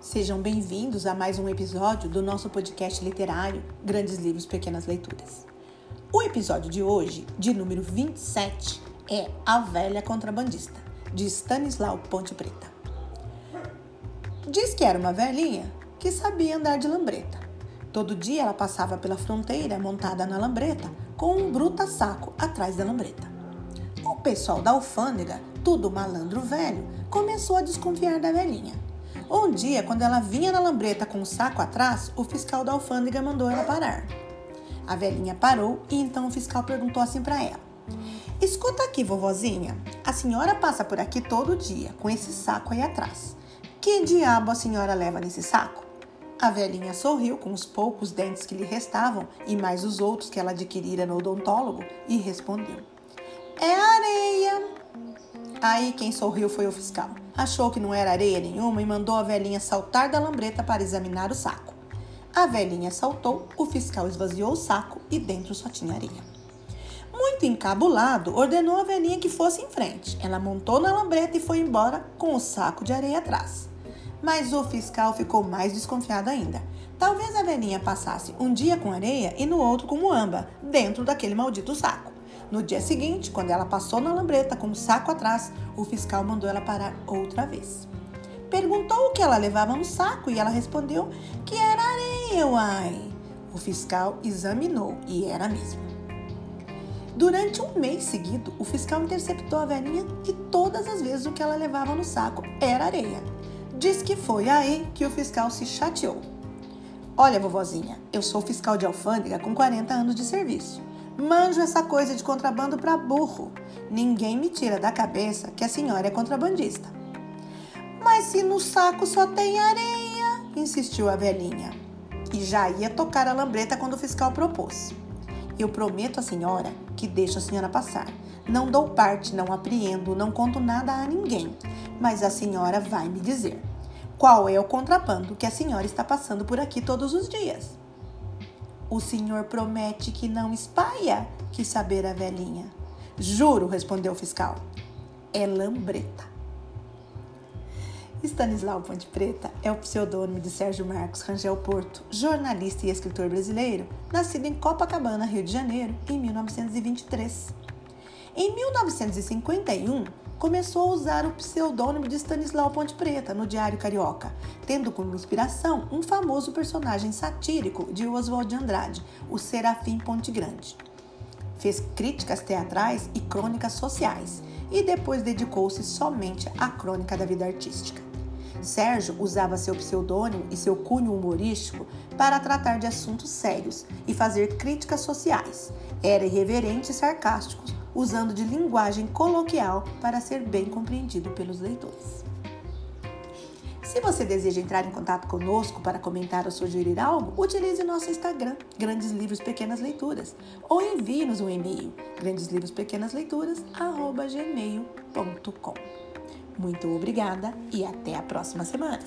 Sejam bem-vindos a mais um episódio do nosso podcast literário Grandes Livros, Pequenas Leituras. O episódio de hoje, de número 27, é A Velha Contrabandista, de Stanislau Ponte Preta. Diz que era uma velhinha que sabia andar de lambreta. Todo dia ela passava pela fronteira montada na lambreta com um bruta saco atrás da lambreta. O pessoal da alfândega, tudo malandro velho, começou a desconfiar da velhinha. Um dia, quando ela vinha na lambreta com o saco atrás, o fiscal da alfândega mandou ela parar. A velhinha parou e então o fiscal perguntou assim para ela: Escuta aqui, vovozinha, a senhora passa por aqui todo dia com esse saco aí atrás. Que diabo a senhora leva nesse saco? A velhinha sorriu com os poucos dentes que lhe restavam e mais os outros que ela adquirira no odontólogo e respondeu: É areia. Aí quem sorriu foi o fiscal. Achou que não era areia nenhuma e mandou a velhinha saltar da lambreta para examinar o saco. A velhinha saltou, o fiscal esvaziou o saco e dentro só tinha areia. Muito encabulado, ordenou a velhinha que fosse em frente. Ela montou na lambreta e foi embora com o saco de areia atrás. Mas o fiscal ficou mais desconfiado ainda. Talvez a velhinha passasse um dia com areia e no outro com muamba, dentro daquele maldito saco. No dia seguinte, quando ela passou na lambreta com o saco atrás, o fiscal mandou ela parar outra vez. Perguntou o que ela levava no saco e ela respondeu que era areia, uai. O fiscal examinou e era mesmo. Durante um mês seguido, o fiscal interceptou a velhinha e todas as vezes o que ela levava no saco era areia. Diz que foi aí que o fiscal se chateou. Olha, vovozinha, eu sou fiscal de alfândega com 40 anos de serviço. Manjo essa coisa de contrabando para burro. Ninguém me tira da cabeça que a senhora é contrabandista. Mas se no saco só tem areia, insistiu a velhinha. E já ia tocar a lambreta quando o fiscal propôs. Eu prometo à senhora que deixo a senhora passar. Não dou parte, não apreendo, não conto nada a ninguém. Mas a senhora vai me dizer qual é o contrabando que a senhora está passando por aqui todos os dias. O senhor promete que não espalha? Quis saber a velhinha. Juro, respondeu o fiscal. É lambreta. Stanislau Ponte Preta é o pseudônimo de Sérgio Marcos Rangel Porto, jornalista e escritor brasileiro, nascido em Copacabana, Rio de Janeiro, em 1923. Em 1951, começou a usar o pseudônimo de Stanislau Ponte Preta no Diário Carioca, tendo como inspiração um famoso personagem satírico de Oswald de Andrade, o Serafim Ponte Grande. Fez críticas teatrais e crônicas sociais e depois dedicou-se somente à crônica da vida artística. Sérgio usava seu pseudônimo e seu cunho humorístico para tratar de assuntos sérios e fazer críticas sociais. Era irreverente e sarcástico, usando de linguagem coloquial para ser bem compreendido pelos leitores. Se você deseja entrar em contato conosco para comentar ou sugerir algo, utilize nosso Instagram, Grandes Livros Pequenas Leituras, ou envie-nos um e-mail, grandeslivros_pequenas_leituras@gmail.com. Muito obrigada e até a próxima semana.